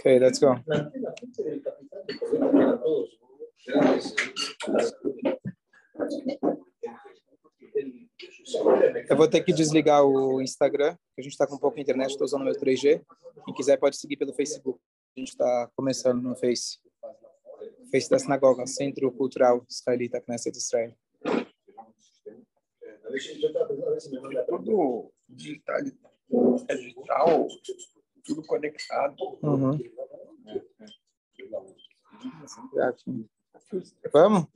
Okay, let's go. Eu vou ter que desligar o Instagram, que a gente está com pouca internet, estou usando meu 3G. Quem quiser pode seguir pelo Facebook. A gente está começando no Face. Face da Sinagoga, Centro Cultural Israelita Knesset Israel. Tudo digital, é digital, tudo conectado. Uhum. Vamos?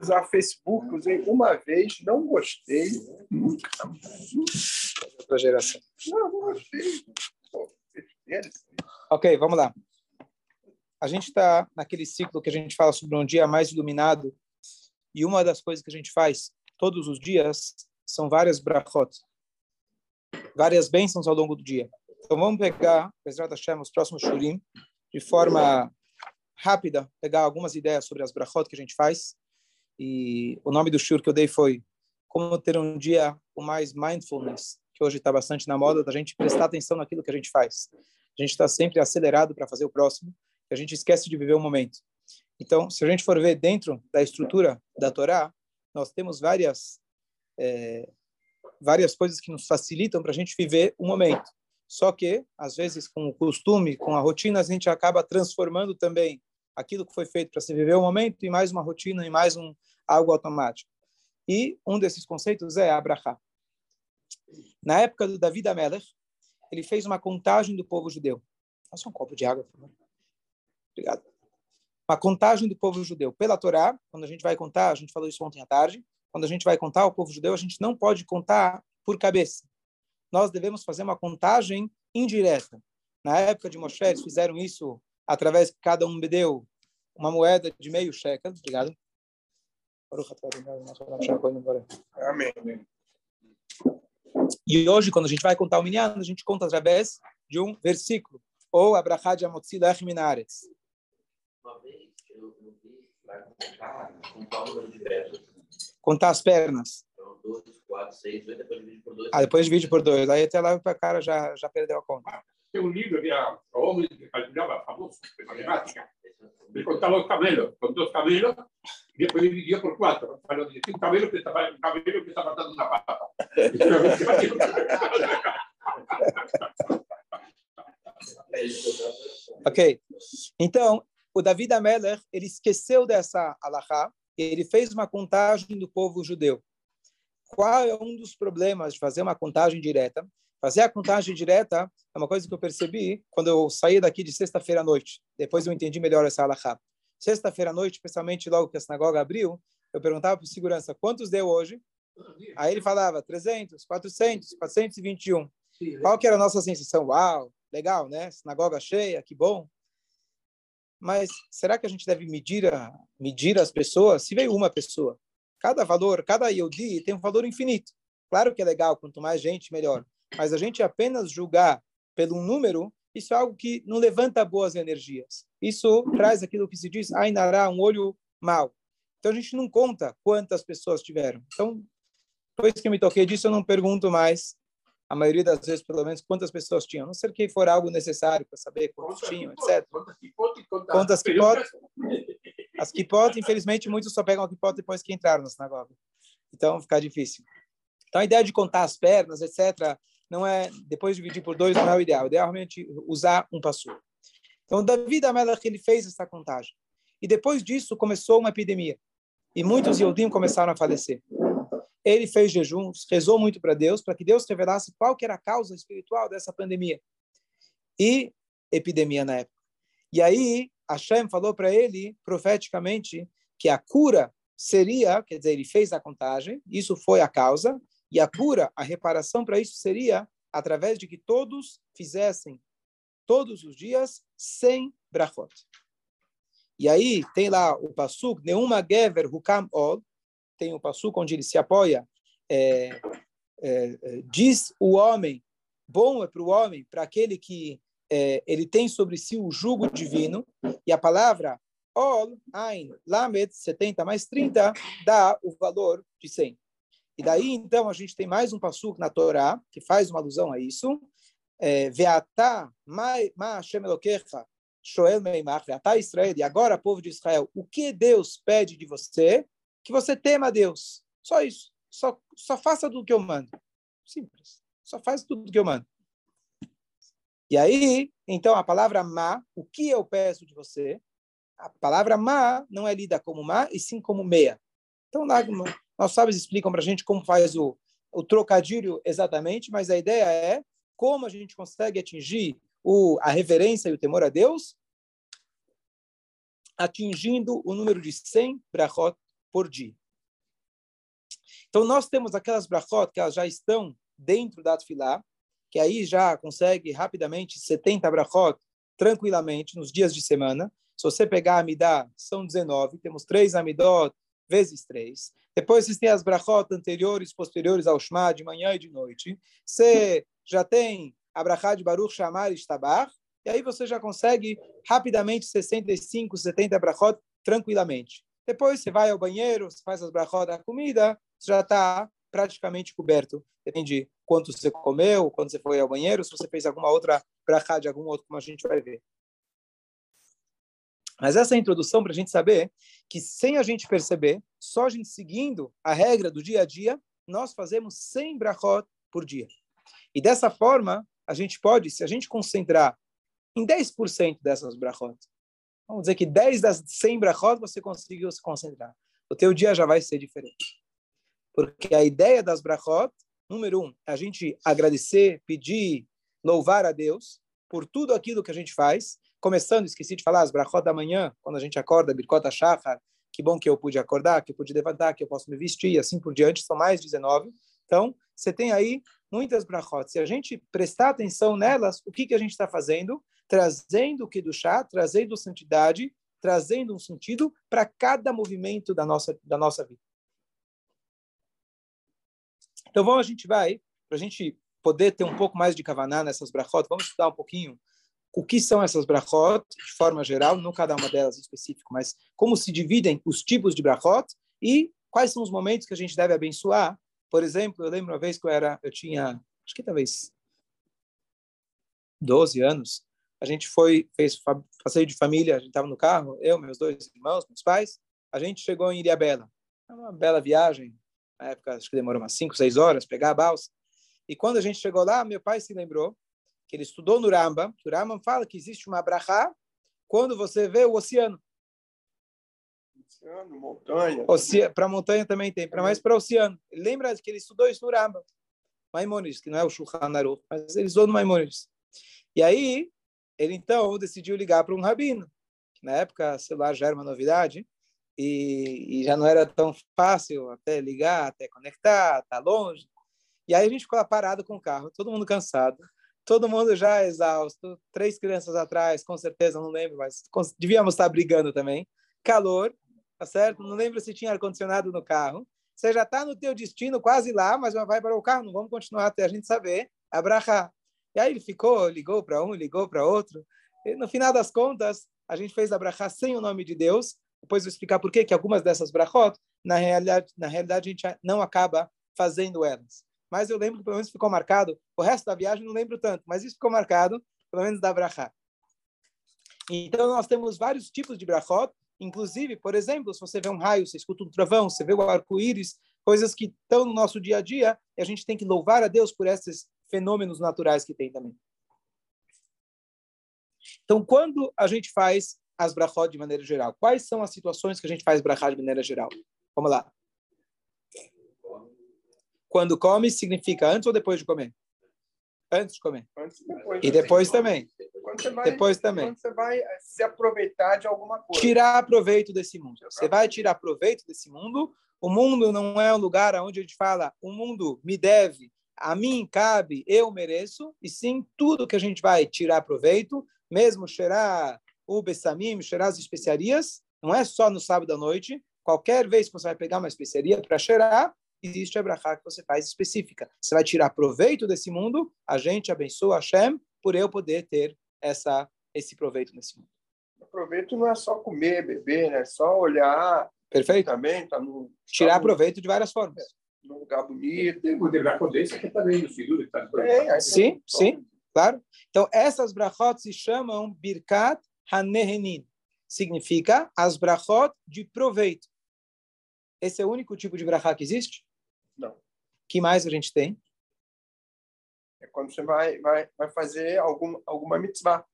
Usar Facebook, usei uma vez, não gostei. Nunca. Outra geração. Não, não gostei. Ok, vamos lá. A gente está naquele ciclo que a gente fala sobre um dia mais iluminado e uma das coisas que a gente faz todos os dias são várias brachot, várias bênçãos ao longo do dia. Então vamos pegar, Bezrat Hashem, os próximos shurim, de forma rápida, pegar algumas ideias sobre as brachot que a gente faz. E o nome do shur que eu dei foi como ter um dia com mais mindfulness, que hoje está bastante na moda, da gente prestar atenção naquilo que a gente faz. A gente está sempre acelerado para fazer o próximo, e a gente esquece de viver o momento. Então, se a gente for ver dentro da estrutura da Torá, nós temos várias é, várias coisas que nos facilitam para a gente viver o momento. Só que, às vezes, com o costume, com a rotina, a gente acaba transformando também aquilo que foi feito para se viver o momento em mais uma rotina, em mais um algo automático. E um desses conceitos é Abraha. Na época do David Amelech, ele fez uma contagem do povo judeu. Faça um copo de água, por favor. Obrigado. Uma contagem do povo judeu pela Torá. Quando a gente vai contar, a gente falou isso ontem à tarde. Quando a gente vai contar o povo judeu, a gente não pode contar por cabeça. Nós devemos fazer uma contagem indireta. Na época de Moshe, eles fizeram isso através que cada um me deu uma moeda de meio shekel. Obrigado. Amém. E hoje, quando a gente vai contar o Minyan, a gente conta através de um versículo, ou Abrahad Amotzi Lech Minaretz. Uma vez eu, eu vi. Contar as pernas. Então, 2, 4, 6, 8, depois divide por 2. Ah, depois divide por dois. Aí até lá para o cara já, já perdeu a conta. Tem um livro que era o homem que calculava, famoso, de matemática. Ele contava os camelos, contou os camelos, e depois dividia por quatro. Falou de um camelo que estava um camelo que estava dando uma pata. Ok. Então, o David Ameller, ele esqueceu dessa alahá ele fez uma contagem do povo judeu. Qual é um dos problemas de fazer uma contagem direta? Fazer a contagem direta é uma coisa que eu percebi quando eu saí daqui de sexta-feira à noite. Depois eu entendi melhor essa alahá. Sexta-feira à noite, especialmente logo que a sinagoga abriu, eu perguntava para o segurança quantos deu hoje. Aí ele falava 300, 400, 421. Qual que era a nossa sensação? Uau, legal, né? Sinagoga cheia, que bom. Mas será que a gente deve medir, a, medir as pessoas? Se veio uma pessoa, cada valor, cada Yodi tem um valor infinito. Claro que é legal, quanto mais gente, melhor. Mas a gente apenas julgar pelo número, isso é algo que não levanta boas energias. Isso traz aquilo que se diz, Ainará, um olho mau. Então a gente não conta quantas pessoas tiveram. Então, depois que me toquei disso, eu não pergunto mais a maioria das vezes, pelo menos, quantas pessoas tinham. Não ser que for algo necessário para saber quantos tinham, etc. Quantas que pode? As que podem, infelizmente, muitos só pegam a pode depois que entraram na sinagoga. Então, fica difícil. Então, a ideia de contar as pernas, etc., não é, depois de dividir por dois, não é o ideal. O ideal é realmente usar um passo. Então, Davi Amelach, ele fez essa contagem. E depois disso, começou uma epidemia. E muitos Yodim começaram a falecer ele fez jejuns, rezou muito para Deus, para que Deus revelasse qual que era a causa espiritual dessa pandemia. E epidemia na época. E aí, Hashem falou para ele, profeticamente, que a cura seria, quer dizer, ele fez a contagem, isso foi a causa, e a cura, a reparação para isso seria através de que todos fizessem, todos os dias, sem brachot. E aí tem lá o Passuk, Neuma Gever Hukam Ol, tem o Passuk onde ele se apoia, é, é, é diz o homem, bom é para o homem, para aquele que é, ele tem sobre si o jugo divino, e a palavra Ol, Ain, Lamed, 70 mais 30, dá o valor de 100. E daí, então, a gente tem mais um passuk na Torá, que faz uma alusão a isso. É, Veatá, ma Hashem Elokecha, Shoel Meimach, Veatá Israel, e agora, povo de Israel, o que Deus pede de você? Que você tema a Deus. Só isso. Só, só faça tudo que eu mando. Simples. Só faz tudo que eu mando. E aí, então, a palavra ma, o que eu peço de você? A palavra ma não é lida como ma, e sim como meia. Então, lá, nossos sábios explicam para a gente como faz o, o trocadilho exatamente, mas a ideia é como a gente consegue atingir o, a reverência e o temor a Deus, atingindo o número de 100 brachot por dia. Então, nós temos aquelas brachot que elas já estão dentro da Tfilá, que aí já consegue rapidamente 70 brachot tranquilamente nos dias de semana. Se você pegar a Amidá, são 19, temos três Amidot vezes três. Depois vocês têm as brachot anteriores, posteriores ao Shema, de manhã e de noite. Você já tem a brachá de Baruch Shamar e Shtabar, e aí você já consegue rapidamente 65, 70 brachot tranquilamente. Depois você vai ao banheiro, você faz as brachot da comida, você já está praticamente coberto. Depende quanto você comeu, quando você foi ao banheiro, se você fez alguma outra brachá de algum outro, como a gente vai ver. Mas essa é a introdução para a gente saber que, sem a gente perceber, só a gente seguindo a regra do dia a dia, nós fazemos 100 brachot por dia. E dessa forma, a gente pode, se a gente concentrar em 10% dessas brachot, vamos dizer que 10 das 100 brachot você conseguiu se concentrar, o teu dia já vai ser diferente. Porque a ideia das brachot, número um, a gente agradecer, pedir, louvar a Deus por tudo aquilo que a gente faz, Começando, esqueci de falar, as brachot da manhã, quando a gente acorda, birkot shachar, que bom que eu pude acordar, que eu pude levantar, que eu posso me vestir, e assim por diante, são mais 19. Então, você tem aí muitas brachot. Se a gente prestar atenção nelas, o que, que a gente está fazendo? Trazendo o que do chá, trazendo santidade, trazendo um sentido para cada movimento da nossa, da nossa vida. Então, vamos, a gente vai, para a gente poder ter um pouco mais de kavaná nessas brachot, vamos estudar um pouquinho o que são essas brachot, de forma geral, não cada uma delas em específico, mas como se dividem os tipos de brachot e quais são os momentos que a gente deve abençoar. Por exemplo, eu lembro uma vez que eu era, eu tinha, acho que talvez 12 anos, a gente foi, fez passeio de família, a gente estava no carro, eu, meus dois irmãos, meus pais, a gente chegou em Ilhabela. Uma bela viagem, na época acho que demorou umas 5, 6 horas pegar a balsa. E quando a gente chegou lá, meu pai se lembrou que ele estudou no Rambam, o Rambam fala que existe uma brachá quando você vê o oceano. Oceano, montanha. Para montanha também tem, para mais para o oceano. Ele lembra que ele estudou isso no Rambam. Maimonides, que não é o Shulchan Aruch, mas ele estudou no Maimonides. E aí, ele então decidiu ligar para um rabino. Na época, celular já era uma novidade e, e já não era tão fácil até ligar, até conectar, tá longe. E aí a gente ficou lá parado com o carro, todo mundo cansado todo mundo já exausto, três crianças atrás, com certeza, não lembro, mas devíamos estar brigando também. Calor, tá certo? Não lembro se tinha ar-condicionado no carro. Você já está no teu destino, quase lá, mas vai para o carro, não vamos continuar até a gente saber, abrahar. E aí ele ficou, ligou para um, ligou para outro. E no final das contas, a gente fez abrahar sem o nome de Deus. Depois vou explicar por que que algumas dessas brachot, na realidade, na realidade a gente não acaba fazendo elas mas eu lembro que pelo menos ficou marcado. O resto da viagem não lembro tanto, mas isso ficou marcado, pelo menos da brachá. Então, nós temos vários tipos de brachot, inclusive, por exemplo, se você vê um raio, você escuta um trovão, você vê o arco-íris, coisas que estão no nosso dia a dia, e a gente tem que louvar a Deus por esses fenômenos naturais que tem também. Então, quando a gente faz as brachot de maneira geral, quais são as situações que a gente faz brachá de maneira geral? Vamos lá. Quando come, significa antes ou depois de comer? Antes de comer. Antes e depois. E depois também. Vai, depois também. Quando você vai se aproveitar de alguma coisa. Tirar proveito desse mundo. Você vai tirar proveito desse mundo. O mundo não é um lugar onde a gente fala, o mundo me deve, a mim cabe, eu mereço, e sim tudo que a gente vai tirar proveito, mesmo cheirar o bessamim, cheirar as especiarias, não é só no sábado à noite. Qualquer vez que você vai pegar uma especiaria para cheirar, existe a brachá que você faz específica. Você vai tirar proveito desse mundo, a gente abençoa Hashem por eu poder ter essa, esse proveito nesse mundo. O proveito não é só comer, beber, né? É só olhar. Perfeito? Também tá no, Tirar tá no, proveito de várias formas. num lugar bonito. Tem o dever acontecer que também no seguro que está É, aí Sim, sim, claro. Então, essas brachot se chamam Birkat Hanehenin. Significa as brachot de proveito. Esse é o único tipo de brachá que existe? Não. que mais a gente tem? É quando você vai, vai, vai fazer algum, alguma mitzvah.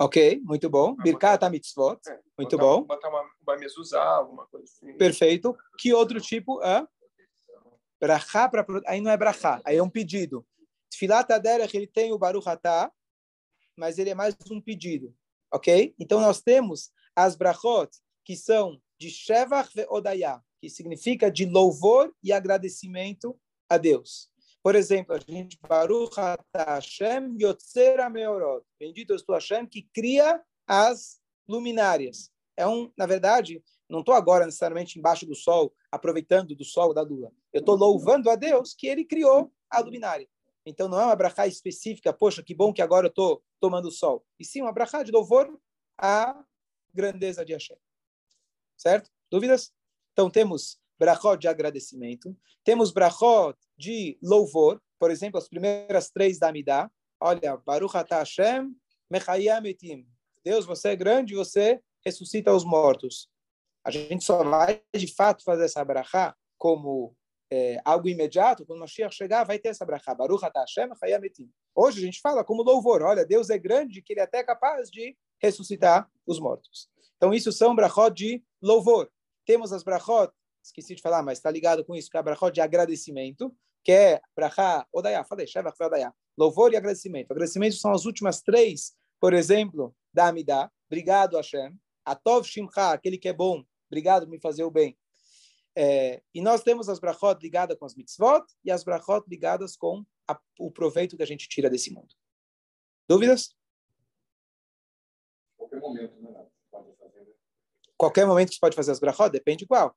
Ok, muito bom. Birkat HaMitzvot. É, Muito botar- bom. Botar uma, uma mezuzá, alguma coisa assim. Perfeito. Que outro tipo? é Brachá para aí não é brachá, aí é um pedido. Tfilat Aderech, ele tem o Baruch Atah, mas ele é mais um pedido, ok? Então nós temos as brachot, que são de Shevach ve Odayah, que significa de louvor e agradecimento a Deus. Por exemplo, a gente Baruch Hashem Yotzer HaMeorot. Bendito és tu Hashem que cria as luminárias. É um, na verdade, não estou agora necessariamente embaixo do sol, aproveitando do sol da lua. Eu estou louvando a Deus que ele criou a luminária. Então não é uma brachá específica, poxa, que bom que agora eu estou tomando sol. E sim uma brachá de louvor à grandeza de Hashem. Certo? Dúvidas? Então temos brachot de agradecimento, temos brachot de louvor, por exemplo, as primeiras três da Amidah. Olha, Baruch atah Hashem, mechayam etim. Deus, você é grande, você ressuscita os mortos. A gente só vai, de fato, fazer essa brachá como é, algo imediato, quando o Mashiach chegar, vai ter essa brachá. Baruch Hashem, mechayam etim. Hoje a gente fala como louvor. Olha, Deus é grande, que ele é até capaz de ressuscitar os mortos. Então, isso são brachot de louvor. Temos as brachot, esqueci de falar, mas está ligado com isso, que é a brachot de agradecimento, que é brachá, odayá, falei, shevach odayá, louvor e agradecimento. Agradecimento são as últimas três, por exemplo, da Amidah, obrigado Hashem, atov shimcha, aquele que é bom, obrigado por me fazer o bem. É, e nós temos as brachot ligadas com as mitzvot e as brachot ligadas com a, o proveito que a gente tira desse mundo. Dúvidas? Qualquer momento, né? Pode fazer. Qualquer momento que você pode fazer as brachot, depende qual.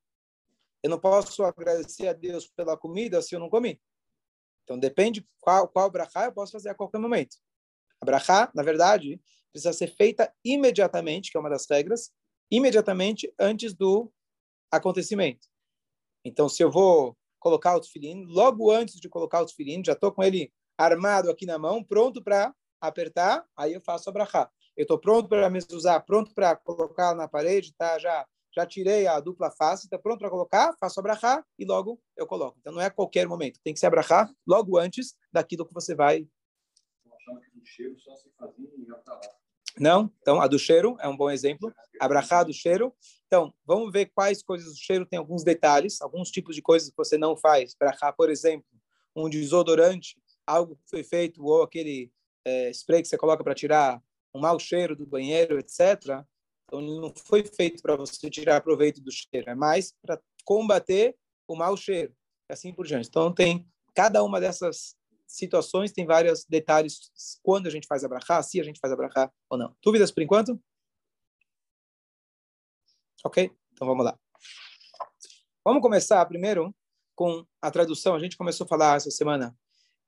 Eu não posso agradecer a Deus pela comida se eu não comi. Então, depende qual, qual brachá eu posso fazer a qualquer momento. A brachá, na verdade, precisa ser feita imediatamente, que é uma das regras, imediatamente antes do acontecimento. Então, se eu vou colocar o tefilim, logo antes de colocar o tefilim, já estou com ele armado aqui na mão, pronto para apertar, aí eu faço a brachá. Eu estou pronto para me usar, pronto para colocar na parede, tá? Já já tirei a dupla face, está pronto para colocar, faço abrahar e logo eu coloco. Então não é a qualquer momento, tem que se abrahar logo antes daquilo que você vai. Não? Então a do cheiro é um bom exemplo. Abrahar do cheiro. Então vamos ver quais coisas do cheiro tem alguns detalhes, alguns tipos de coisas que você não faz. Abrahar, por exemplo, um desodorante, algo que foi feito ou aquele é, spray que você coloca para tirar um mau cheiro do banheiro, etc. Então, não foi feito para você tirar proveito do cheiro, é mais para combater o mau cheiro, assim por diante. Então, tem cada uma dessas situações tem vários detalhes quando a gente faz a brachá, se a gente faz a brachá ou não. Dúvidas por enquanto? Ok? Então, vamos lá. Vamos começar primeiro com a tradução. A gente começou a falar essa semana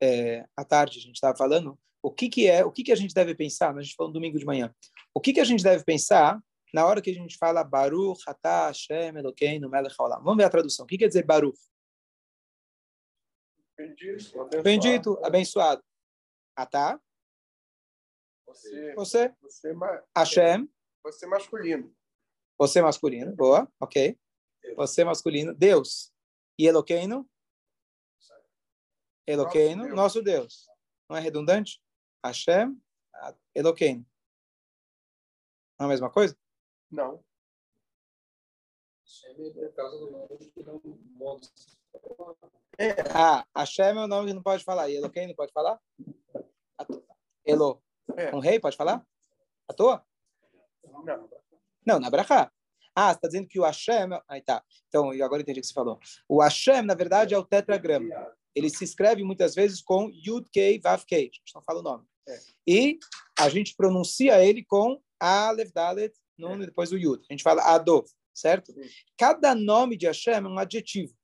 é, à tarde, a gente estava falando o que, que é, o que, que a gente deve pensar, a gente falou no domingo de manhã, o que, que a gente deve pensar na hora que a gente fala Baruch, Atah, Hashem, Elokeinu, Melech Haolam. Vamos ver a tradução. O que quer dizer Baruch? Bendito, abençoado. Bendito, abençoado. Atah, Você, você. você, ma- Hashem, você masculino. você masculino. Boa, ok. Você masculino. Deus. E? Elokeinu, Deus. nosso Deus. Não é redundante? Hashem, Elokeinu. Não é a mesma coisa? Não. Ah, Hashem é o nome que não pode falar. E Eloquim não pode falar? Elo. É. Um rei pode falar? À toa? Não. Não, na Brachá. Ah, você está dizendo que o Hashem... Aí tá. Então, eu agora entendi o que você falou. O Hashem, na verdade, é o tetragrama. Ele se escreve muitas vezes com Yud Kei Vav Kei. A gente não fala o nome. É. E a gente pronuncia ele com Aleph, Dalet, Nun e depois o Yud. A gente fala Adov, certo? Cada nome de Hashem é um adjetivo.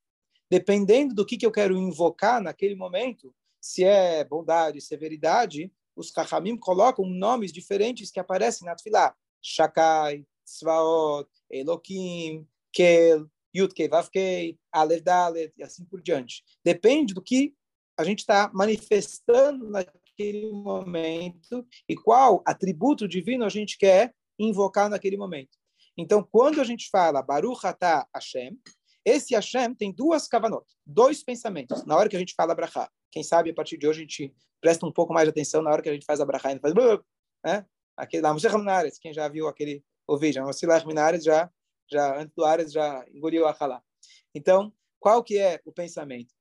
Dependendo do que, que eu quero invocar naquele momento, se é bondade, severidade, os Chachamim colocam nomes diferentes que aparecem na Tfilah. Shakai, Tzvaot, Elokim, Kel, Yud Kei Vav Kei, Aleph Dalet, e assim por diante. Depende do que a gente está manifestando naquele momento e qual atributo divino a gente quer invocar naquele momento. Então, quando a gente fala Baruch Atah Hashem, esse Hashem tem duas kavanot, dois pensamentos. Na hora que a gente fala Brachá, quem sabe a partir de hoje a gente presta um pouco mais de atenção na hora que a gente faz a Brachá, e faz né? Aquele lá, quem já viu aquele o vídeo, Moshe Minares já já antes do Ares já engoliu a Halá. Então, qual que é o pensamento?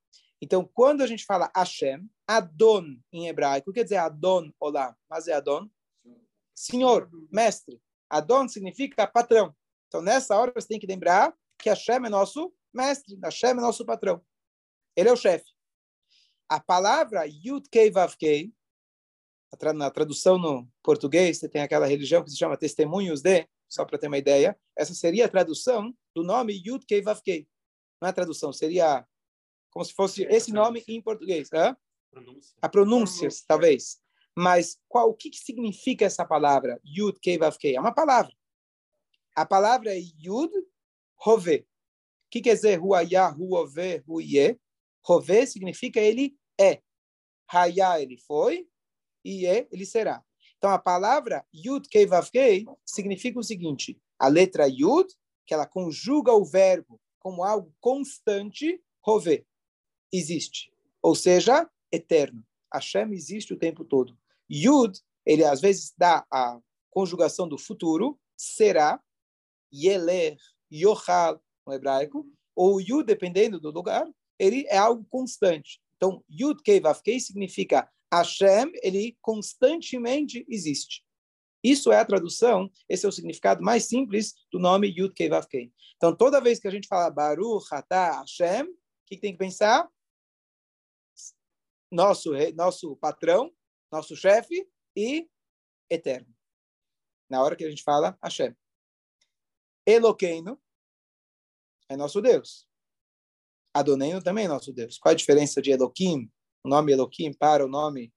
Então, quando a gente fala Hashem, Adon em hebraico, quer dizer Adon, olá, mas é Adon? Senhor, mestre. Adon significa patrão. Então, nessa hora, você tem que lembrar que Hashem é nosso mestre, Hashem é nosso patrão. Ele é o chefe. A palavra Yud Kei Vav Kei, na tradução no português, você tem aquela religião que se chama Testemunhos de, só para ter uma ideia, essa seria a tradução do nome Yud Kei Vav Kei. Não é a tradução, seria como se fosse esse nome em português. Hã? Pronúncia. A pronúncia, talvez. Mas qual, o que, que significa essa palavra? Yud Kei Vav Kei. É uma palavra. A palavra é Yud Rove. O que quer dizer Huayá, Huove, Huye? Rove significa ele é. Hayá, ele foi. E é, ele será. Então, a palavra Yud Kei Vav significa o seguinte: a letra Yud, que ela conjuga o verbo como algo constante, Rove, existe. Ou seja, eterno. Hashem existe o tempo todo. Yud, ele às vezes dá a conjugação do futuro, será, Yeler, Yochal, no hebraico, ou Yud, dependendo do lugar, ele é algo constante. Então, Yud Kei Vav Kei significa Hashem, ele constantemente existe. Isso é a tradução, esse é o significado mais simples do nome Yud Kei Vav Kei. Então, toda vez que a gente fala Baruch Atah Hashem, o que tem que pensar? Nosso, nosso patrão, nosso chefe e eterno. Na hora que a gente fala Hashem. Eloqueino é nosso Deus. Adoneno também é nosso Deus. Qual a diferença de Eloquim o nome Elohim para o nome,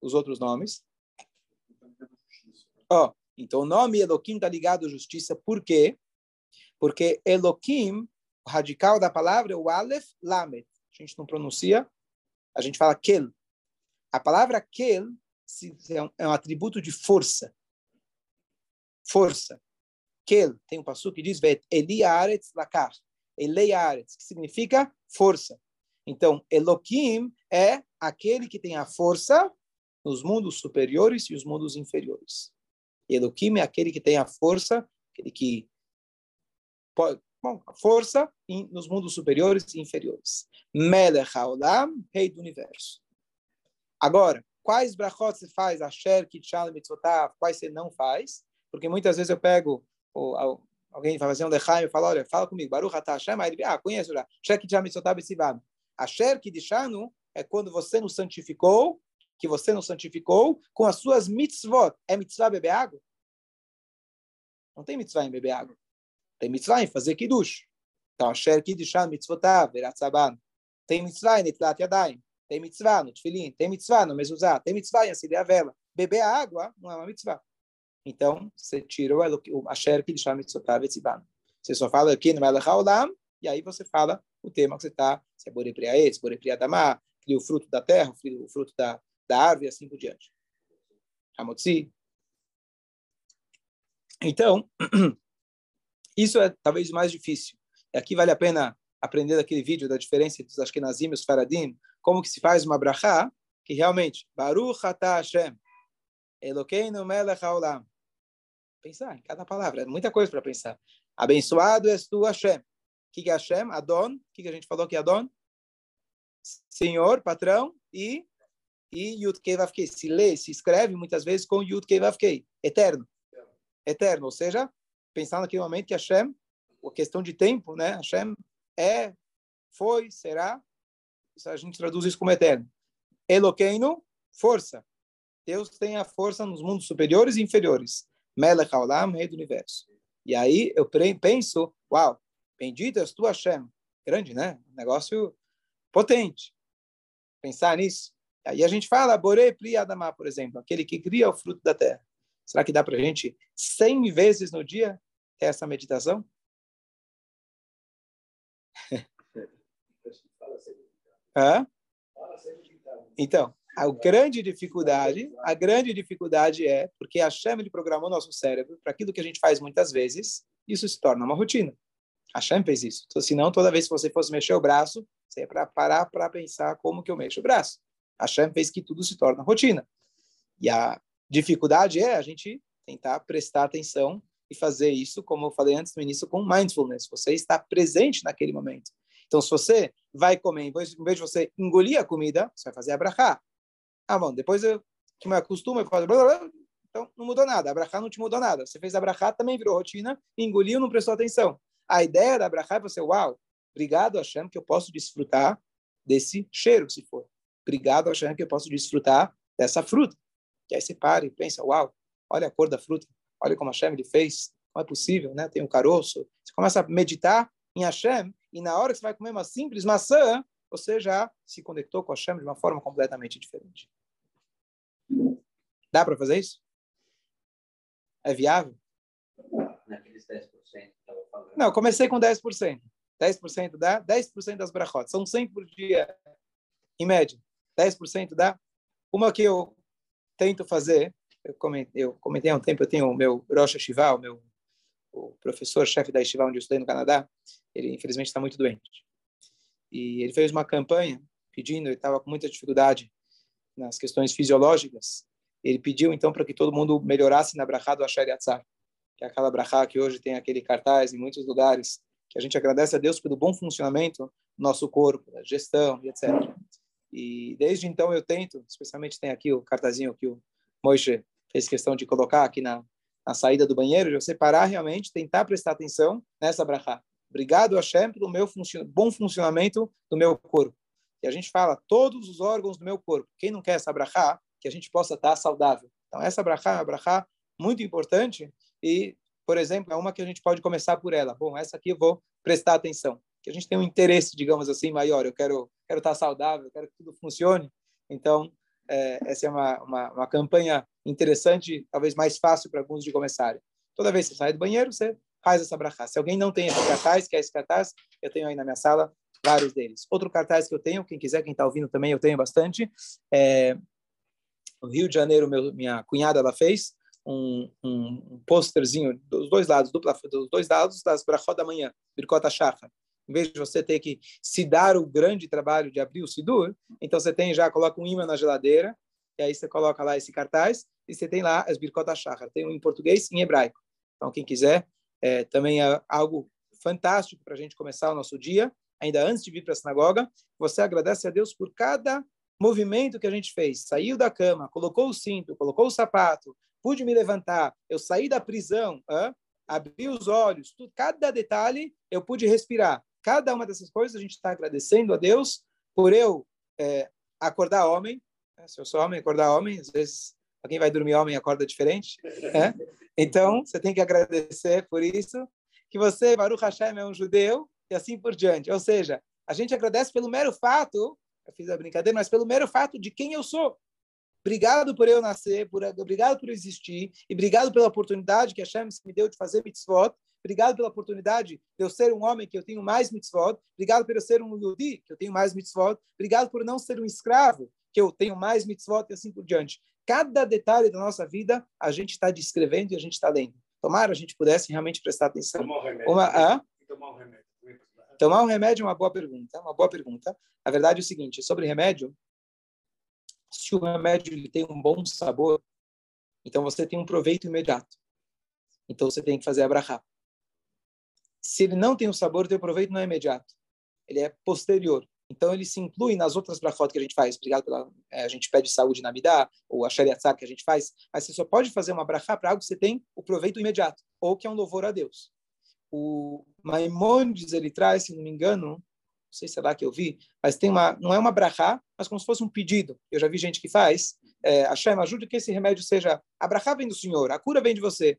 os outros nomes. Oh, então, o nome Elohim está ligado à justiça. Por quê? Porque Elohim, o radical da palavra é o Aleph Lamed. A gente não pronuncia, a gente fala Kel. A palavra Kel é um atributo de força. Força. Kel, tem um passo que diz, Eli Aretz Lakar. Eli Aretz, que significa força. Então, Elohim é aquele que tem a força nos mundos superiores e os mundos inferiores. E Elohim é aquele que tem a força, aquele que pode, bom, a força nos mundos superiores e inferiores. Melech Haolam, rei do universo. Agora, quais brachot você faz? Asher, Kitchal, Mitzvotav, quais você não faz? Porque muitas vezes eu pego ou, alguém vai fazer um lechaim e fala, olha, fala comigo, Baruch Atah Hashem, aí ele, ah, conheço já, Asher, Kitchal, Mitzvotav, Sivam. Asher Kidishanu é quando você nos santificou, que você nos santificou com as suas mitzvot. É mitzvah beber água? Não tem mitzvah em beber água. Tem mitzvah em fazer kiddush. Então, Asher Kidishanu mitzvotav, veratzaban. Tem mitzvah em netlat yadayim. Tem mitzvah no tefilim. Tem mitzvah no mezuzah. Tem mitzvah em acender a vela. Beber água não é uma mitzvah. Então, você tira o Asher Kidishanu mitzvotav, vetziban. Você só fala aqui no Melech Haolam, e aí você fala o tema que você está, se é Borepriaê, se Borepriadamá, o fruto da terra, o fruto da, da árvore e assim por diante. Hamotzi. Então, isso é talvez o mais difícil. E aqui vale a pena aprender daquele vídeo da diferença entre os Ashkenazim e os Faradim, como que se faz uma brachá, que realmente, Baruch atah Hashem, Elokeinu melech haolam. Pensar em cada palavra, é muita coisa para pensar. Abençoado és tu, Hashem que, que é Hashem? Adon. O que, que a gente falou que é Adon? Senhor, patrão e e Yud Kei Vav Kei. Se lê, se escreve muitas vezes com Yud Kei Vav Kei. Eterno. Eterno. Ou seja, pensando naquele momento que Hashem, a questão de tempo, né? Hashem é, foi, será. A gente traduz isso como eterno. Eloqueino, força. Deus tem a força nos mundos superiores e inferiores. Melech Haolam, rei do universo. E aí eu penso, uau, bendito és tu, Hashem. Grande, né? Negócio potente. Pensar nisso. Aí a gente fala, Bore Pri Adamá, por exemplo, aquele que cria o fruto da terra. Será que dá para a gente 100 vezes no dia ter essa meditação? Hã? Então, a grande dificuldade, a grande dificuldade é porque a Hashem ele programou nosso cérebro para aquilo que a gente faz muitas vezes, isso se torna uma rotina. A Hashem fez isso. Então, senão, toda vez que você fosse mexer o braço, você ia para parar para pensar como que eu mexo o braço. A Hashem fez que tudo se torna rotina. E a dificuldade é a gente tentar prestar atenção e fazer isso, como eu falei antes no início, com mindfulness. Você está presente naquele momento. Então, se você vai comer, em vez de você engolir a comida, você vai fazer abrahá. Ah, bom, depois eu que me acostumo, eu faço blá, blá, blá, então não mudou nada. Abrahá não te mudou nada. Você fez abrahá, também virou rotina, engoliu, não prestou atenção. A ideia da abrahá é você, uau, obrigado, Hashem, que eu posso desfrutar desse cheiro, se for. Obrigado, Hashem, que eu posso desfrutar dessa fruta. E aí você para e pensa, uau, olha a cor da fruta, olha como Hashem ele fez, não é possível, né? Tem um caroço. Você começa a meditar em Hashem e na hora que você vai comer uma simples maçã, você já se conectou com Hashem de uma forma completamente diferente. Dá para fazer isso? É viável? Naqueles 10% que estava falando. Não, comecei com 10%. 10% dá 10% das brachot. São 100 por dia, em média. 10% dá. Uma que eu tento fazer, eu comentei, eu comentei há um tempo, eu tenho o meu Rosh Hashivá, o meu o professor, chefe da Estiva onde eu estudei no Canadá, ele infelizmente está muito doente. E ele fez uma campanha pedindo, ele estava com muita dificuldade nas questões fisiológicas, ele pediu então para que todo mundo melhorasse na brachá do Asher Yatzar, que é aquela brachá que hoje tem aquele cartaz em muitos lugares, que a gente agradece a Deus pelo bom funcionamento do nosso corpo, da gestão etc. E desde então eu tento, especialmente tem aqui o cartazinho que o Moishe fez questão de colocar aqui na, na saída do banheiro, de você parar realmente, tentar prestar atenção nessa brachá. Obrigado, Hashem, pelo meu funcio bom funcionamento do meu corpo. E a gente fala todos os órgãos do meu corpo. Quem não quer essa brachá, que a gente possa estar saudável. Então, essa brachá é uma brachá muito importante e, por exemplo, é uma que a gente pode começar por ela. Bom, essa aqui eu vou prestar atenção. Que a gente tem um interesse, digamos assim, maior. Eu quero, quero estar saudável, quero que tudo funcione. Então, é, essa é uma, uma, uma campanha interessante, talvez mais fácil para alguns de começarem. Toda vez que você sai do banheiro, você faz essa brachá. Se alguém não tem esse cartaz, quer esse cartaz, eu tenho aí na minha sala vários deles. Outro cartaz que eu tenho, quem quiser, quem está ouvindo também, eu tenho bastante. É, no Rio de Janeiro, meu, minha cunhada ela fez um, um, posterzinho dos dois lados, dupla, dos dois lados das brachot da manhã, Birkota Shachar. Em vez de você ter que se dar o grande trabalho de abrir o Sidur, então você tem já, coloca um imã na geladeira, e aí você coloca lá esse cartaz, e você tem lá as Birkot HaShachar. Tem um em português e em hebraico. Então, quem quiser, é, também é algo fantástico para a gente começar o nosso dia, ainda antes de vir para a sinagoga. Você agradece a Deus por cada movimento que a gente fez. Saiu da cama, colocou o cinto, colocou o sapato, pude me levantar, eu saí da prisão, abri os olhos, tudo, cada detalhe eu pude respirar. Cada uma dessas coisas a gente está agradecendo a Deus por eu é, acordar homem. Né? Se eu sou homem, acordar homem, às vezes alguém vai dormir homem e acorda diferente. Né? Então, você tem que agradecer por isso. Que você, Baruch Hashem, é um judeu e assim por diante. Ou seja, a gente agradece pelo mero fato, eu fiz a brincadeira, mas pelo mero fato de quem eu sou. Obrigado por eu nascer, por, obrigado por existir, e obrigado pela oportunidade que a Hashem me deu de fazer mitzvot, Obrigado pela oportunidade de eu ser um homem que eu tenho mais mitzvot. Obrigado por eu ser um yudi, que eu tenho mais mitzvot. Obrigado por não ser um escravo, que eu tenho mais mitzvot e assim por diante. Cada detalhe da nossa vida a gente está descrevendo e a gente está lendo. Tomara a gente pudesse realmente prestar atenção. Tomar um remédio. Uma, ah? Tomar um remédio. Tomar um remédio é uma boa pergunta. Uma boa pergunta. A verdade é o seguinte: sobre remédio, se o remédio ele tem um bom sabor, então você tem um proveito imediato. Então você tem que fazer a brachá se ele não tem o sabor, o proveito não é imediato. Ele é posterior. Então, ele se inclui nas outras brachot que a gente faz. Obrigado pela... É, a gente pede saúde na Midá, ou a Shariatzar que a gente faz. Mas você só pode fazer uma brachá para algo que você tem o proveito imediato, ou que é um louvor a Deus. O Maimonides, ele traz, se não me engano, não sei se é lá que eu vi, mas tem uma, não é uma brachá, mas como se fosse um pedido. Eu já vi gente que faz. É, Hashem, ajude que esse remédio seja... A brachá vem do Senhor, a cura vem de você.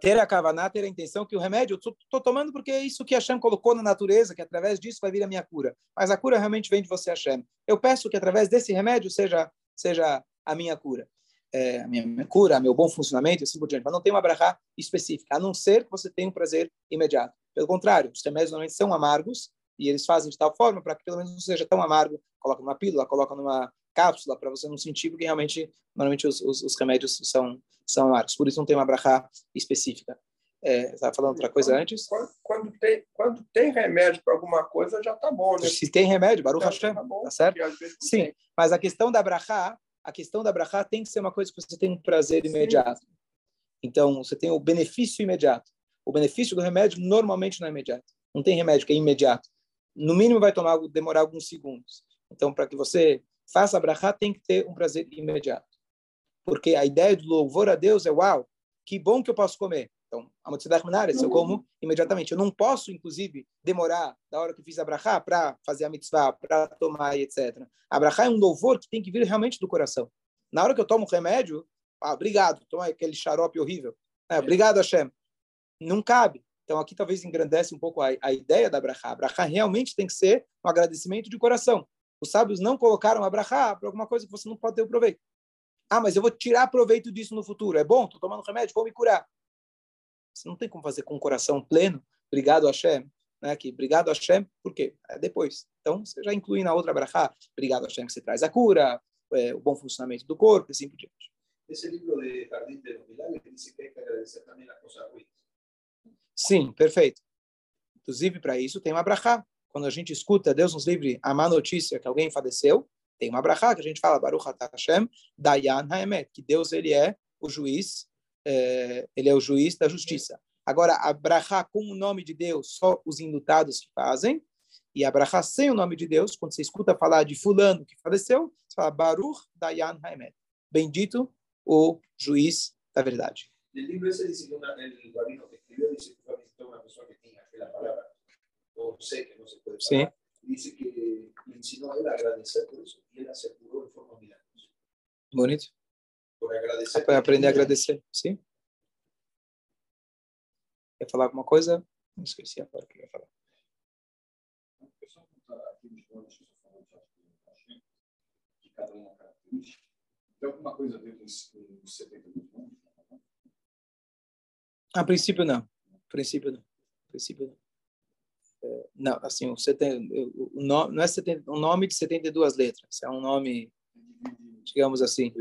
Ter a Kavaná, ter a intenção que o remédio, eu estou tomando porque é isso que Hashem colocou na natureza, que através disso vai vir a minha cura. Mas a cura realmente vem de você, Hashem. Eu peço que através desse remédio seja, seja a minha cura. É, a minha cura, meu bom funcionamento e assim por diante. Mas não tem uma brahá específica, a não ser que você tenha um prazer imediato. Pelo contrário, os remédios normalmente são amargos e eles fazem de tal forma para que pelo menos não seja tão amargo. Coloca numa pílula, coloca numa cápsula para você não sentir, porque realmente, normalmente os, os, os, remédios são, são amargos. Por isso não tem uma brachá específica. É, estava falando outra coisa quando, antes? Quando, quando, tem, quando tem remédio para alguma coisa, já está bom, né? Se tem remédio, Baruch Hashem, tá, bom, tá certo? Sim, tem. mas a questão da brachá, a questão da brachá tem que ser uma coisa que você tem um prazer imediato. Então, você tem o benefício imediato. O benefício do remédio normalmente não é imediato. Não tem remédio que é imediato. No mínimo vai tomar demorar alguns segundos. Então, para que você faça a brachá, tem que ter um prazer imediato. Porque a ideia do louvor a Deus é, uau, que bom que eu posso comer. Então, a minária, se eu como imediatamente. Eu não posso, inclusive, demorar da hora que fiz a brachá para fazer a mitzvah, para tomar e etc. A brachá é um louvor que tem que vir realmente do coração. Na hora que eu tomo o remédio, ah, obrigado, toma aquele xarope horrível. É, obrigado, Hashem. Não cabe. Então, aqui talvez engrandece um pouco a, a ideia da brachá. A brachá realmente tem que ser um agradecimento de coração. Os sábios não colocaram a brachá para alguma coisa que você não pode ter o proveito. Ah, mas eu vou tirar proveito disso no futuro. É bom, estou tomando remédio, vou me curar. Você não tem como fazer com o coração pleno. Obrigado, Hashem. Né, que obrigado, Hashem, por quê? É depois. Então, você já inclui na outra brachá. Obrigado, Hashem, que você traz a cura, é, o bom funcionamento do corpo e assim por diante. Esse livro de Jardim de los Milagres diz que tem que agradecer também a coisa ruim. Sim, perfeito. Inclusive, para isso tem uma brachá quando a gente escuta, Deus nos livre, a má notícia que alguém faleceu, tem uma brachá que a gente fala, Baruch Hashem, Dayan Haemet, que Deus ele é o juiz, é, ele é o juiz da justiça. Agora, a brachá com o nome de Deus, só os indutados que fazem, e a brachá sem o nome de Deus, quando você escuta falar de fulano que faleceu, você fala Baruch Dayan Haemet, bendito o juiz da verdade. No livro esse diz que uma, el rabino que escreveu disse que uma pessoa que tinha aquela palavra o sé que no se puede pagar, Sí. dice que le enseñó a a agradecer por de forma milagrosa. Bonito. Agradecer. Para aprender a agradecer. Sim. Quer falar alguma coisa? Não esqueci agora o que eu ia falar. Que cada uma característica, tem alguma coisa a ver com os 72 nomes? A princípio, não. A princípio, não. A princípio, não. É, não, assim, o, seten, o, o nome, não é seten, um nome de 72 letras, é um nome, digamos assim,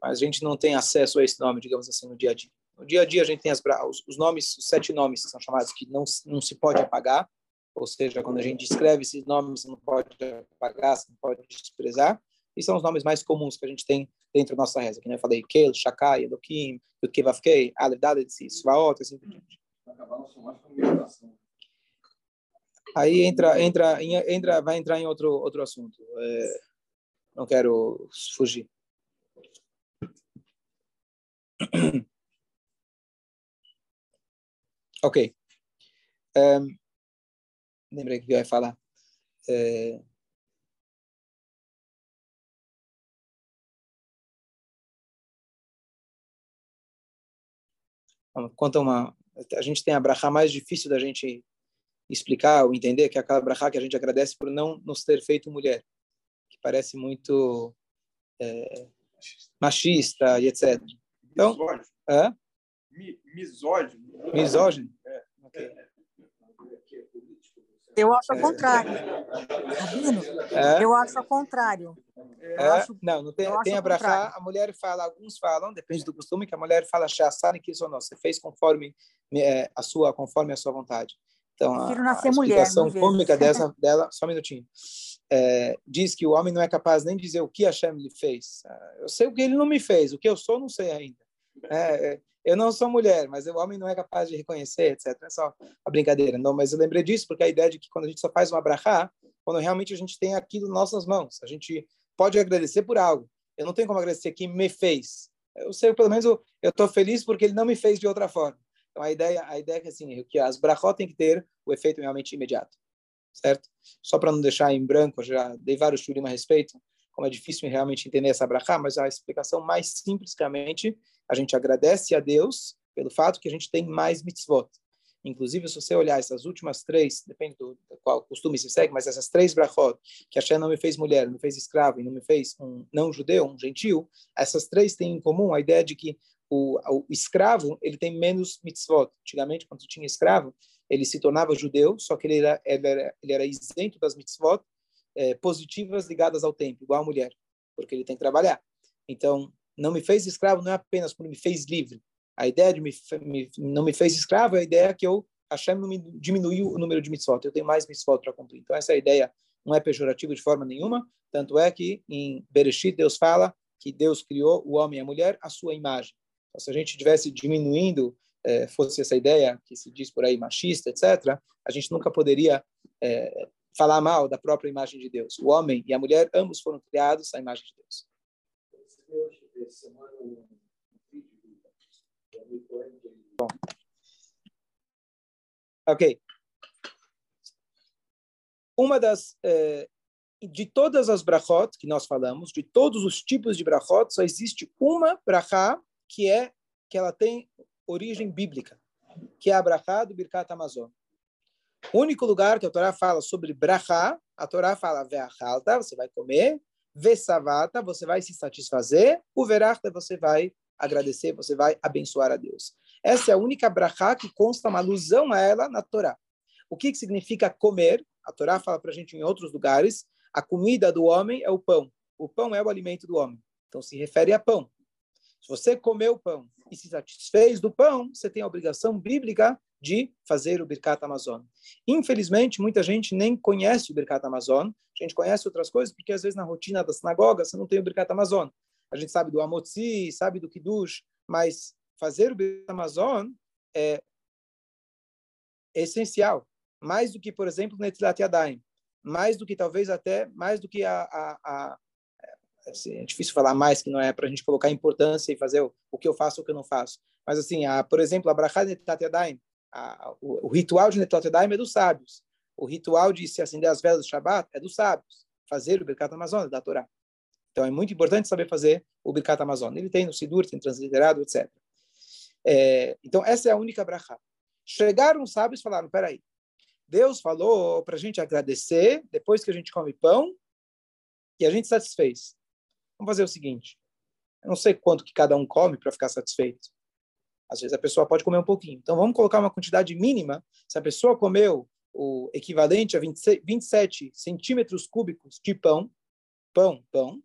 mas a gente não tem acesso a esse nome, digamos assim, no dia a dia. No dia a dia a gente tem as, os, os nomes, os sete nomes que são chamados que não, não se pode apagar, ou seja, quando a gente escreve esses nomes, você não pode apagar, você não pode desprezar, e são os nomes mais comuns que a gente tem dentro da nossa reza, que nem eu falei, Kel, Shakai, Elohim, Yudkevavkei, Aleph, Dalet, Svaot, assim por diante. Aí entra, entra, entra, vai entrar em outro outro assunto. É, não quero fugir. Ok. Um, lembrei que eu ia falar. É, conta uma. A gente tem a brachá mais difícil da gente explicar ou entender, que é aquela brachá que a gente agradece por não nos ter feito mulher, que parece muito é, machista e etc. Então, misógino. é? Mi, misógino. Misógino? É. Ok. Eu acho ao É. contrário. Rabino, É? eu acho ao contrário. É? Acho- não, não tem, tem a ao brachá, contrário. a mulher fala, alguns falam, depende do costume, que a mulher fala Shasani que ou não, você fez conforme é, a sua, conforme a sua vontade. Então, a, Prefiro a nascer mulher, explicação vezes. cômica dessa, dela, só um minutinho, é, diz que o homem não é capaz nem de dizer o que Hashem lhe fez. Ah, Eu sei o que ele não me fez, o que eu sou, não sei ainda. É, é, eu não sou mulher, mas o homem não é capaz de reconhecer, etc. É só a brincadeira. Não, mas eu lembrei disso porque a ideia de que quando a gente só faz uma brachá, quando realmente a gente tem aquilo nas nossas mãos, a gente pode agradecer por algo. Eu não tenho como agradecer que me fez. Eu sei, pelo menos, eu estou feliz porque ele não me fez de outra forma. Então, a ideia, a ideia é que, assim, que as brachot têm que ter o efeito realmente imediato, certo? Só para não deixar em branco, já dei vários shurim a respeito. Como é difícil realmente entender essa brachá, mas a explicação mais simples, realmente, a gente agradece a Deus pelo fato que a gente tem mais mitzvot. Inclusive, se você olhar essas últimas três, depende do, qual costume se segue, mas essas três brachot, que Hashem não me fez mulher, não me fez escravo e não me fez um não-judeu, um gentil, essas três têm em comum a ideia de que o, o, escravo ele tem menos mitzvot. Antigamente, quando tinha escravo, ele se tornava judeu, só que ele era, ele era, ele era isento das mitzvot é, positivas ligadas ao tempo, igual a mulher, porque ele tem que trabalhar. Então, não me fez escravo não é apenas quando me fez livre, a ideia de me, me, não me fez escravo é a ideia que eu não me diminuiu o número de mitzvot, eu tenho mais mitzvot para cumprir. Então essa ideia não é pejorativa de forma nenhuma, tanto é que em Bereshit Deus fala que Deus criou o homem e a mulher à sua imagem. Então, se a gente estivesse diminuindo, eh, fosse essa ideia que se diz por aí machista, etc., a gente nunca poderia eh, falar mal da própria imagem de Deus. O homem e a mulher, ambos foram criados à imagem de Deus. Bom. Ok. Uma das eh, de todas as brachot que nós falamos, de todos os tipos de brachot, só existe uma brachá que é que ela tem origem bíblica, que é a brachá do Birkat Amazon. O único lugar que a Torá fala sobre brachá, a Torá fala ve'achalta, você vai comer, ve'savata, você vai se satisfazer, o verachta, você vai agradecer, você vai abençoar a Deus. Essa é a única brachá que consta uma alusão a ela na Torá. O que, que significa comer? A Torá fala para a gente em outros lugares, a comida do homem é o pão. O pão é o alimento do homem. Então se refere a pão. Se você comeu pão e se satisfez do pão, você tem a obrigação bíblica de fazer o Birkat Amazon. Infelizmente, muita gente nem conhece o Birkat Amazon. A gente conhece outras coisas porque às vezes na rotina da sinagoga você não tem o Birkat Amazon. A gente sabe do Amotzi, sabe do Kiddush, mas fazer o Birkat Amazon é essencial. Mais do que, por exemplo, Netilat Yadayim. Mais do que, talvez, até, mais do que a, a, a assim, é difícil falar mais que não é para a gente colocar importância e fazer o, o que eu faço ou o que eu não faço. Mas assim, a, por exemplo, a Brachá Netilat Yadayim, o, o, ritual de Netilat Yadayim é dos sábios. O ritual de se acender as velas do Shabat é dos sábios. Fazer o Birkat Amazon é da Torá. Então é muito importante saber fazer o Birkat Amazon. Ele tem no Sidur, tem transliterado, etc. É, então essa é a única brachá. Chegaram os sábios e falaram, peraí, Deus falou para a gente agradecer depois que a gente come pão e a gente satisfez. Vamos fazer o seguinte, eu não sei quanto que cada um come para ficar satisfeito. Às vezes a pessoa pode comer um pouquinho. Então vamos colocar uma quantidade mínima. Se a pessoa comeu o equivalente a 26, 27 centímetros cúbicos de pão, pão, pão,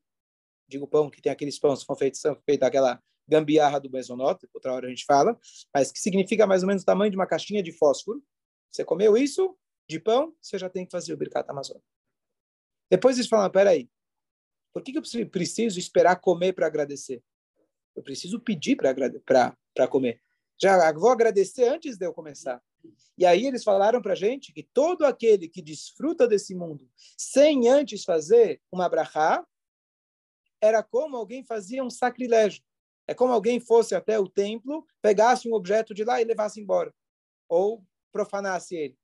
digo pão, que tem aqueles pães que são feitos, são feitos daquela gambiarra do mesonote, outra hora a gente fala, mas que significa mais ou menos o tamanho de uma caixinha de fósforo. Você comeu isso de pão, você já tem que fazer o Birkat Amazon. Depois eles falam, peraí, por que, que eu preciso esperar comer para agradecer? Eu preciso pedir para comer. Já vou agradecer antes de eu começar. E aí eles falaram para a gente que todo aquele que desfruta desse mundo sem antes fazer uma brachá, era como alguém fazia um sacrilégio. É como alguém fosse até o templo, pegasse um objeto de lá e levasse embora. Ou profanasse ele.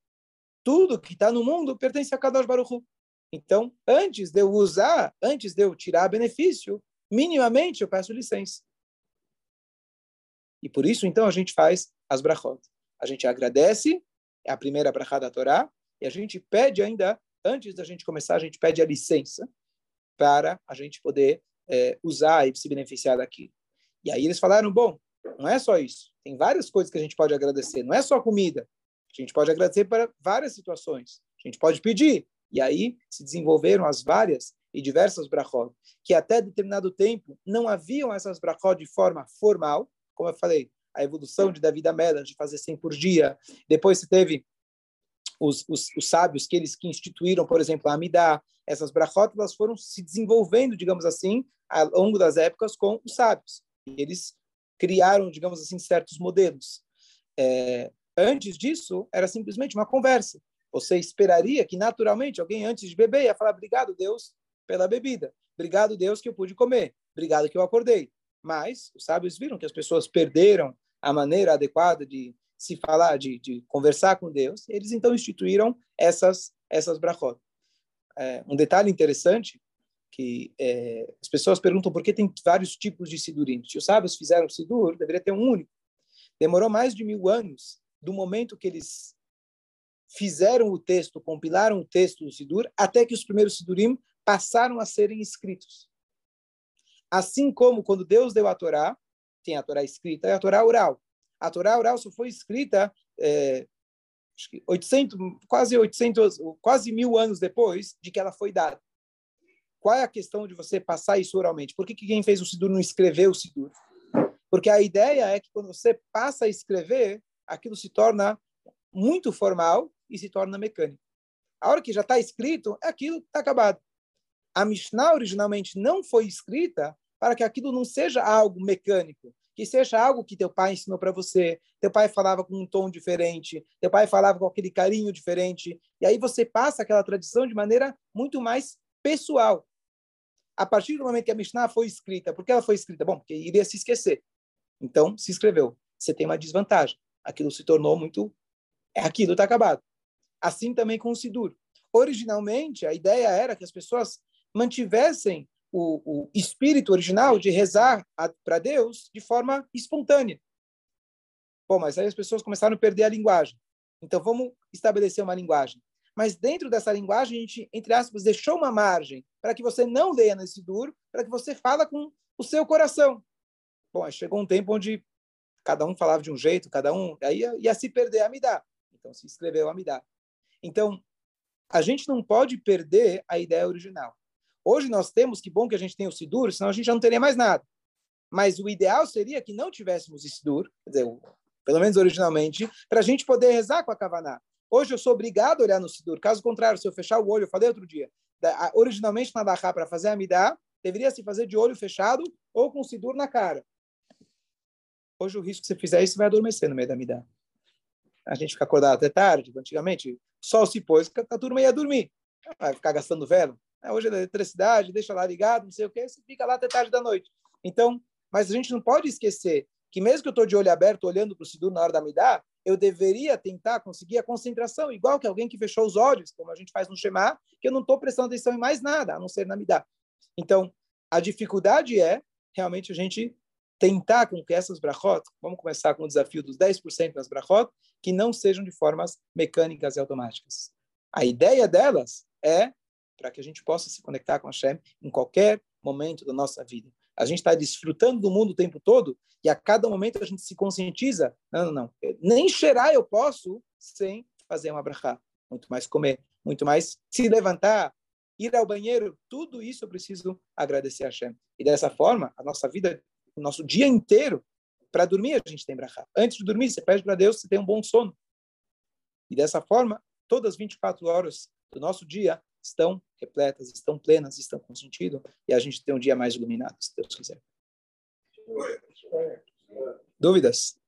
Tudo que está no mundo pertence a Kadosh Baruch Hu. Então, antes de eu usar, antes de eu tirar benefício, minimamente eu peço licença. E por isso, então, a gente faz as brachot. A gente agradece, é a primeira brachá da Torá, e a gente pede ainda, antes da gente começar, a gente pede a licença para a gente poder é, usar e se beneficiar daquilo. E aí eles falaram, bom, não é só isso. Tem várias coisas que a gente pode agradecer. Não é só comida. A gente pode agradecer para várias situações. A gente pode pedir. E aí se desenvolveram as várias e diversas brachot, que até determinado tempo não haviam essas brachot de forma formal, como eu falei, a evolução de Davi Amela, de fazer 100 por dia. Depois se teve os, os, os, sábios que eles que instituíram, por exemplo, a Amidá, essas brachot, elas foram se desenvolvendo, digamos assim, ao longo das épocas com os sábios. E eles criaram, digamos assim, certos modelos. É, antes disso, era simplesmente uma conversa. Você esperaria que, naturalmente, alguém antes de beber ia falar obrigado, Deus, pela bebida. Obrigado, Deus, que eu pude comer. Obrigado que eu acordei. Mas os sábios viram que as pessoas perderam a maneira adequada de se falar, de, de conversar com Deus, eles então instituíram essas essas brachot. É, um detalhe interessante que é, as pessoas perguntam por que tem vários tipos de sidurim. Se os sábios fizeram sidur, deveria ter um único. Demorou mais de mil anos do momento que eles fizeram o texto, compilaram o texto do sidur, até que os primeiros sidurim passaram a serem escritos. Assim como quando Deus deu a Torá, tem a Torá escrita e a Torá oral. A Torá oral só foi escrita é, 800, quase 800, quase mil anos depois de que ela foi dada. Qual é a questão de você passar isso oralmente? Por que, que quem fez o Sidur não escreveu o Sidur? Porque a ideia é que quando você passa a escrever, aquilo se torna muito formal e se torna mecânico. A hora que já está escrito, é aquilo está acabado. A Mishnah originalmente não foi escrita para que aquilo não seja algo mecânico, que seja algo que teu pai ensinou para você, teu pai falava com um tom diferente, teu pai falava com aquele carinho diferente, e aí você passa aquela tradição de maneira muito mais pessoal. A partir do momento que a Mishnah foi escrita, por que ela foi escrita? Bom, porque iria se esquecer. Então, se escreveu. Você tem uma desvantagem. Aquilo se tornou muito. É aquilo, está acabado. Assim também com o Sidur. Originalmente, a ideia era que as pessoas mantivessem o, o espírito original de rezar para Deus de forma espontânea. Bom, mas aí as pessoas começaram a perder a linguagem. Então, vamos estabelecer uma linguagem. Mas dentro dessa linguagem, a gente, entre aspas, deixou uma margem para que você não leia nesse duro, para que você fala com o seu coração. Bom, aí chegou um tempo onde cada um falava de um jeito, cada um aí ia, ia se perder a Amidá. Então se escreveu a Amidá. Então, a gente não pode perder a ideia original. Hoje nós temos, que bom que a gente tem o Sidur, senão a gente já não teria mais nada. Mas o ideal seria que não tivéssemos Sidur, dizer, pelo menos originalmente, para a gente poder rezar com a Kavaná. Hoje eu sou obrigado a olhar no Sidur. Caso contrário, se eu fechar o olho, eu falei outro dia, originalmente na Dachá, para fazer a Midá, deveria se fazer de olho fechado ou com o Sidur na cara. Hoje o risco que você fizer isso, vai adormecer no meio da Midá. A gente fica acordado até tarde, antigamente, sol se pôs, a turma ia dormir. Vai ficar gastando vela. É, hoje é eletricidade, deixa lá ligado, não sei o quê, você fica lá até tarde da noite. Então, mas a gente não pode esquecer que mesmo que eu estou de olho aberto, olhando para o Sidur na hora da Midá, eu deveria tentar conseguir a concentração, igual que alguém que fechou os olhos, como a gente faz no Shema, que eu não estou prestando atenção em mais nada, a não ser na Midá. Então, a dificuldade é realmente a gente tentar com que essas brachot, vamos começar com o desafio dos 10% das brachot, que não sejam de formas mecânicas e automáticas. A ideia delas é para que a gente possa se conectar com a Hashem em qualquer momento da nossa vida. A gente está desfrutando do mundo o tempo todo e a cada momento a gente se conscientiza. Não, não, não. Nem cheirar eu posso sem fazer uma brachá. Muito mais comer, muito mais se levantar, ir ao banheiro. Tudo isso eu preciso agradecer a Hashem. E dessa forma, a nossa vida, o nosso dia inteiro, para dormir a gente tem brachá. Antes de dormir, você pede para Deus, você tem um bom sono. E dessa forma, todas as 24 horas do nosso dia estão repletas, estão plenas, estão com sentido, e a gente tem um dia mais iluminado, se Deus quiser. Dúvidas?